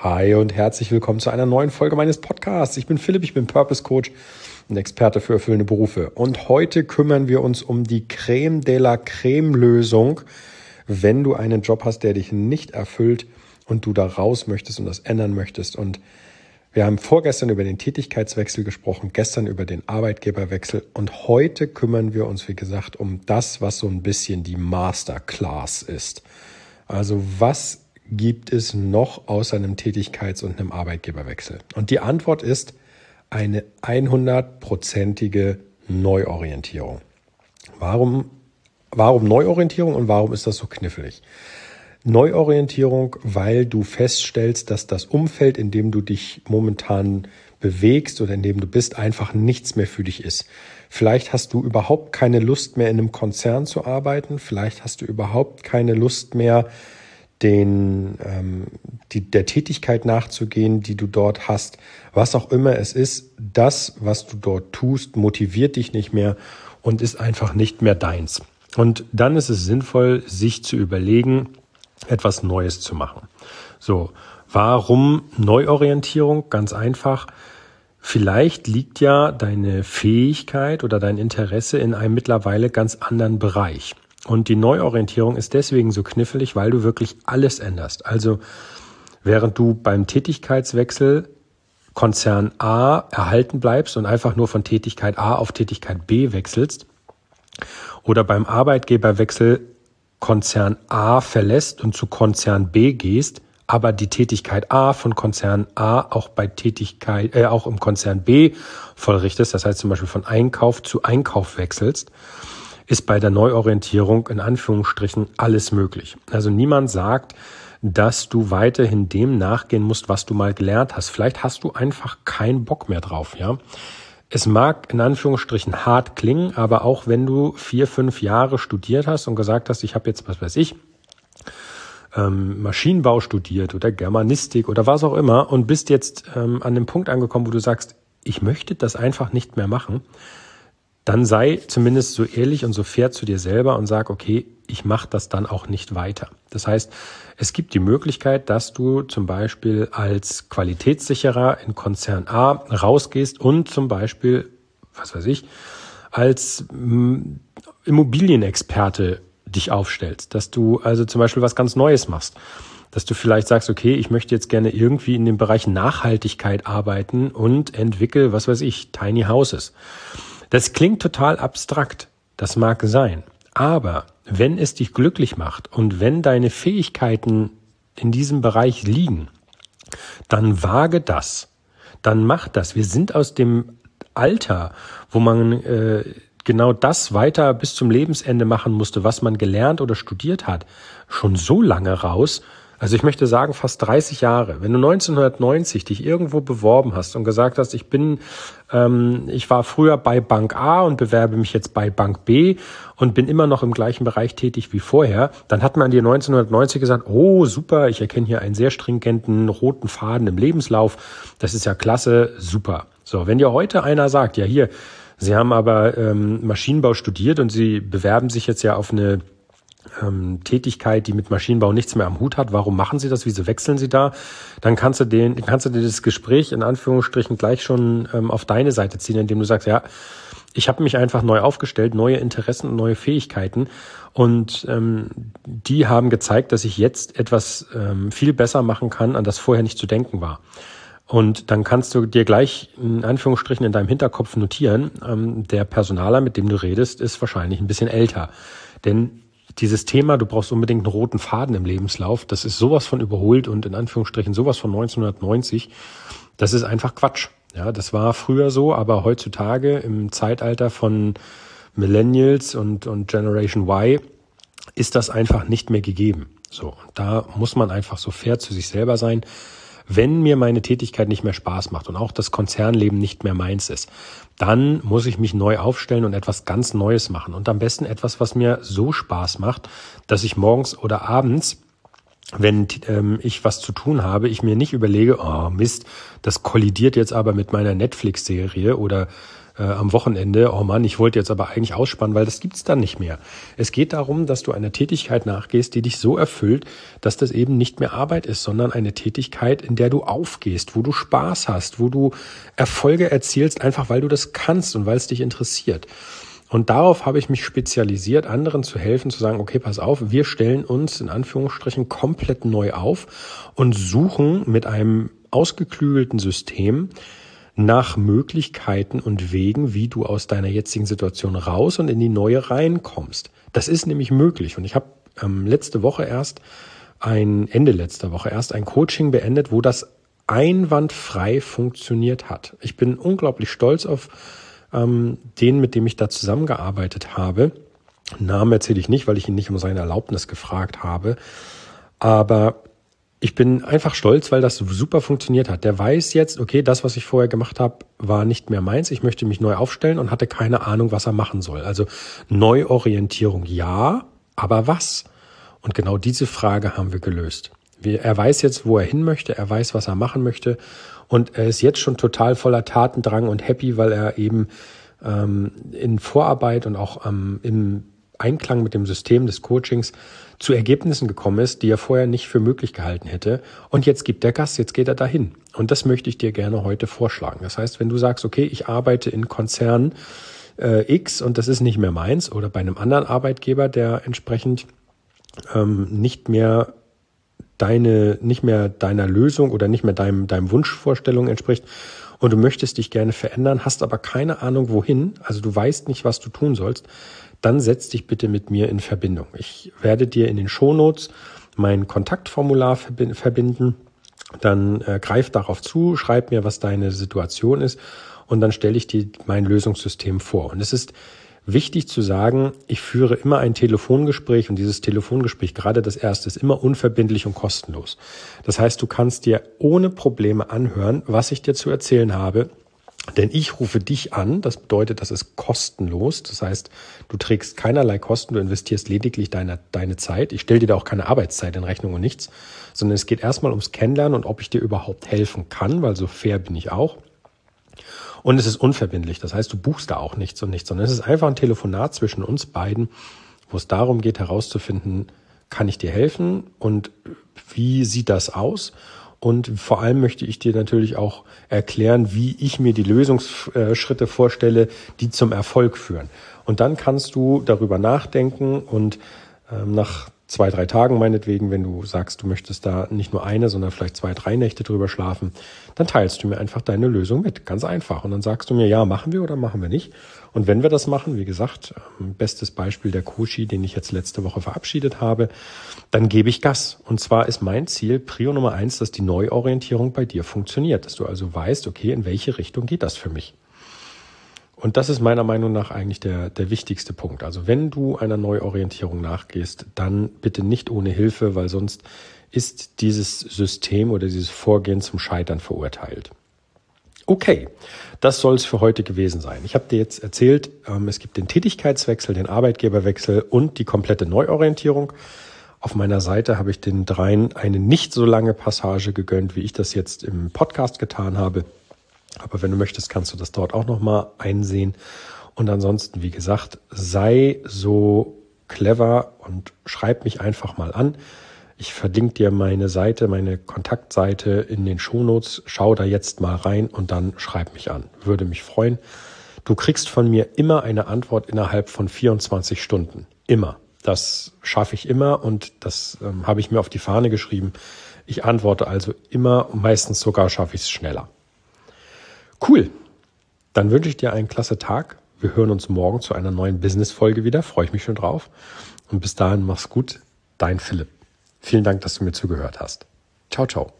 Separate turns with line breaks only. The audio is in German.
Hi und herzlich willkommen zu einer neuen Folge meines Podcasts. Ich bin Philipp, ich bin Purpose Coach, ein Experte für erfüllende Berufe. Und heute kümmern wir uns um die Creme de la Creme Lösung, wenn du einen Job hast, der dich nicht erfüllt und du da raus möchtest und das ändern möchtest. Und wir haben vorgestern über den Tätigkeitswechsel gesprochen, gestern über den Arbeitgeberwechsel und heute kümmern wir uns, wie gesagt, um das, was so ein bisschen die Masterclass ist. Also was gibt es noch außer einem Tätigkeits- und einem Arbeitgeberwechsel? Und die Antwort ist eine 100-prozentige Neuorientierung. Warum, warum Neuorientierung und warum ist das so knifflig? Neuorientierung, weil du feststellst, dass das Umfeld, in dem du dich momentan bewegst oder in dem du bist, einfach nichts mehr für dich ist. Vielleicht hast du überhaupt keine Lust mehr in einem Konzern zu arbeiten, vielleicht hast du überhaupt keine Lust mehr, den, ähm, die, der Tätigkeit nachzugehen, die du dort hast. Was auch immer es ist, das, was du dort tust, motiviert dich nicht mehr und ist einfach nicht mehr deins. Und dann ist es sinnvoll, sich zu überlegen, etwas Neues zu machen. So, warum Neuorientierung? Ganz einfach. Vielleicht liegt ja deine Fähigkeit oder dein Interesse in einem mittlerweile ganz anderen Bereich. Und die Neuorientierung ist deswegen so knifflig, weil du wirklich alles änderst. Also während du beim Tätigkeitswechsel Konzern A erhalten bleibst und einfach nur von Tätigkeit A auf Tätigkeit B wechselst oder beim Arbeitgeberwechsel Konzern A verlässt und zu Konzern B gehst, aber die Tätigkeit A von Konzern A auch bei Tätigkeit, äh, auch im Konzern B vollrichtest, das heißt zum Beispiel von Einkauf zu Einkauf wechselst, ist bei der Neuorientierung in Anführungsstrichen alles möglich. Also niemand sagt, dass du weiterhin dem nachgehen musst, was du mal gelernt hast. Vielleicht hast du einfach keinen Bock mehr drauf, ja. Es mag in Anführungsstrichen hart klingen, aber auch wenn du vier, fünf Jahre studiert hast und gesagt hast, ich habe jetzt, was weiß ich, ähm, Maschinenbau studiert oder Germanistik oder was auch immer und bist jetzt ähm, an dem Punkt angekommen, wo du sagst, ich möchte das einfach nicht mehr machen, dann sei zumindest so ehrlich und so fair zu dir selber und sag, okay, ich mache das dann auch nicht weiter. Das heißt, es gibt die Möglichkeit, dass du zum Beispiel als Qualitätssicherer in Konzern A rausgehst und zum Beispiel, was weiß ich, als mm, Immobilienexperte dich aufstellst, dass du also zum Beispiel was ganz Neues machst, dass du vielleicht sagst, okay, ich möchte jetzt gerne irgendwie in dem Bereich Nachhaltigkeit arbeiten und entwickel, was weiß ich, Tiny Houses. Das klingt total abstrakt, das mag sein, aber wenn es dich glücklich macht und wenn deine Fähigkeiten in diesem Bereich liegen, dann wage das, dann mach das. Wir sind aus dem Alter, wo man äh, genau das weiter bis zum Lebensende machen musste, was man gelernt oder studiert hat, schon so lange raus, also ich möchte sagen, fast 30 Jahre. Wenn du 1990 dich irgendwo beworben hast und gesagt hast, ich bin, ähm, ich war früher bei Bank A und bewerbe mich jetzt bei Bank B und bin immer noch im gleichen Bereich tätig wie vorher, dann hat man dir 1990 gesagt, oh super, ich erkenne hier einen sehr stringenten roten Faden im Lebenslauf. Das ist ja klasse, super. So, wenn dir heute einer sagt, ja hier, Sie haben aber ähm, Maschinenbau studiert und Sie bewerben sich jetzt ja auf eine ähm, Tätigkeit, die mit Maschinenbau nichts mehr am Hut hat. Warum machen Sie das? Wieso wechseln Sie da? Dann kannst du den, kannst du dir das Gespräch in Anführungsstrichen gleich schon ähm, auf deine Seite ziehen, indem du sagst, ja, ich habe mich einfach neu aufgestellt, neue Interessen und neue Fähigkeiten. Und ähm, die haben gezeigt, dass ich jetzt etwas ähm, viel besser machen kann, an das vorher nicht zu denken war. Und dann kannst du dir gleich in Anführungsstrichen in deinem Hinterkopf notieren, ähm, der Personaler, mit dem du redest, ist wahrscheinlich ein bisschen älter. Denn dieses Thema, du brauchst unbedingt einen roten Faden im Lebenslauf, das ist sowas von überholt und in Anführungsstrichen sowas von 1990. Das ist einfach Quatsch. Ja, das war früher so, aber heutzutage im Zeitalter von Millennials und, und Generation Y ist das einfach nicht mehr gegeben. So, da muss man einfach so fair zu sich selber sein wenn mir meine Tätigkeit nicht mehr Spaß macht und auch das Konzernleben nicht mehr meins ist, dann muss ich mich neu aufstellen und etwas ganz Neues machen. Und am besten etwas, was mir so Spaß macht, dass ich morgens oder abends wenn ähm, ich was zu tun habe, ich mir nicht überlege, oh Mist, das kollidiert jetzt aber mit meiner Netflix-Serie oder äh, am Wochenende, oh Mann, ich wollte jetzt aber eigentlich ausspannen, weil das gibt's dann nicht mehr. Es geht darum, dass du einer Tätigkeit nachgehst, die dich so erfüllt, dass das eben nicht mehr Arbeit ist, sondern eine Tätigkeit, in der du aufgehst, wo du Spaß hast, wo du Erfolge erzielst, einfach weil du das kannst und weil es dich interessiert. Und darauf habe ich mich spezialisiert, anderen zu helfen, zu sagen, okay, pass auf, wir stellen uns in Anführungsstrichen komplett neu auf und suchen mit einem ausgeklügelten System nach Möglichkeiten und Wegen, wie du aus deiner jetzigen Situation raus und in die neue reinkommst. Das ist nämlich möglich. Und ich habe ähm, letzte Woche erst ein, Ende letzter Woche erst ein Coaching beendet, wo das einwandfrei funktioniert hat. Ich bin unglaublich stolz auf ähm, den, mit dem ich da zusammengearbeitet habe. Namen erzähle ich nicht, weil ich ihn nicht um seine Erlaubnis gefragt habe. Aber ich bin einfach stolz, weil das super funktioniert hat. Der weiß jetzt, okay, das, was ich vorher gemacht habe, war nicht mehr meins. Ich möchte mich neu aufstellen und hatte keine Ahnung, was er machen soll. Also Neuorientierung ja, aber was? Und genau diese Frage haben wir gelöst. Er weiß jetzt, wo er hin möchte, er weiß, was er machen möchte und er ist jetzt schon total voller Tatendrang und happy, weil er eben ähm, in Vorarbeit und auch ähm, im Einklang mit dem System des Coachings zu Ergebnissen gekommen ist, die er vorher nicht für möglich gehalten hätte. Und jetzt gibt er Gas, jetzt geht er dahin. Und das möchte ich dir gerne heute vorschlagen. Das heißt, wenn du sagst, okay, ich arbeite in Konzern äh, X und das ist nicht mehr meins oder bei einem anderen Arbeitgeber, der entsprechend ähm, nicht mehr deine, nicht mehr deiner Lösung oder nicht mehr deinem, deinem Wunschvorstellung entspricht und du möchtest dich gerne verändern, hast aber keine Ahnung wohin, also du weißt nicht, was du tun sollst, dann setz dich bitte mit mir in Verbindung. Ich werde dir in den Shownotes mein Kontaktformular verbinden. Dann äh, greif darauf zu, schreib mir, was deine Situation ist und dann stelle ich dir mein Lösungssystem vor. Und es ist wichtig zu sagen, ich führe immer ein Telefongespräch und dieses Telefongespräch, gerade das erste, ist immer unverbindlich und kostenlos. Das heißt, du kannst dir ohne Probleme anhören, was ich dir zu erzählen habe denn ich rufe dich an, das bedeutet, das ist kostenlos. Das heißt, du trägst keinerlei Kosten, du investierst lediglich deine, deine Zeit. Ich stelle dir da auch keine Arbeitszeit in Rechnung und nichts, sondern es geht erstmal ums Kennenlernen und ob ich dir überhaupt helfen kann, weil so fair bin ich auch. Und es ist unverbindlich, das heißt, du buchst da auch nichts und nichts, sondern es ist einfach ein Telefonat zwischen uns beiden, wo es darum geht herauszufinden, kann ich dir helfen und wie sieht das aus? Und vor allem möchte ich dir natürlich auch erklären, wie ich mir die Lösungsschritte vorstelle, die zum Erfolg führen. Und dann kannst du darüber nachdenken und ähm, nach zwei, drei Tagen meinetwegen, wenn du sagst, du möchtest da nicht nur eine, sondern vielleicht zwei, drei Nächte drüber schlafen, dann teilst du mir einfach deine Lösung mit. Ganz einfach. Und dann sagst du mir, ja, machen wir oder machen wir nicht. Und wenn wir das machen, wie gesagt, ähm, bestes Beispiel der Koshi, den ich jetzt letzte Woche verabschiedet habe, dann gebe ich Gas. Und zwar ist mein Ziel, Prio Nummer eins, dass die Neuorientierung bei dir funktioniert. Dass du also weißt, okay, in welche Richtung geht das für mich? Und das ist meiner Meinung nach eigentlich der, der wichtigste Punkt. Also wenn du einer Neuorientierung nachgehst, dann bitte nicht ohne Hilfe, weil sonst ist dieses System oder dieses Vorgehen zum Scheitern verurteilt. Okay, das soll es für heute gewesen sein. Ich habe dir jetzt erzählt, ähm, es gibt den Tätigkeitswechsel, den Arbeitgeberwechsel und die komplette Neuorientierung. Auf meiner Seite habe ich den dreien eine nicht so lange Passage gegönnt, wie ich das jetzt im Podcast getan habe. Aber wenn du möchtest, kannst du das dort auch nochmal einsehen. Und ansonsten, wie gesagt, sei so clever und schreib mich einfach mal an. Ich verlinke dir meine Seite, meine Kontaktseite in den Shownotes. Schau da jetzt mal rein und dann schreib mich an. Würde mich freuen. Du kriegst von mir immer eine Antwort innerhalb von 24 Stunden. Immer. Das schaffe ich immer und das ähm, habe ich mir auf die Fahne geschrieben. Ich antworte also immer, meistens sogar schaffe ich es schneller. Cool. Dann wünsche ich dir einen klasse Tag. Wir hören uns morgen zu einer neuen Business-Folge wieder. Freue ich mich schon drauf. Und bis dahin mach's gut. Dein Philipp. Vielen Dank, dass du mir zugehört hast. Ciao, ciao.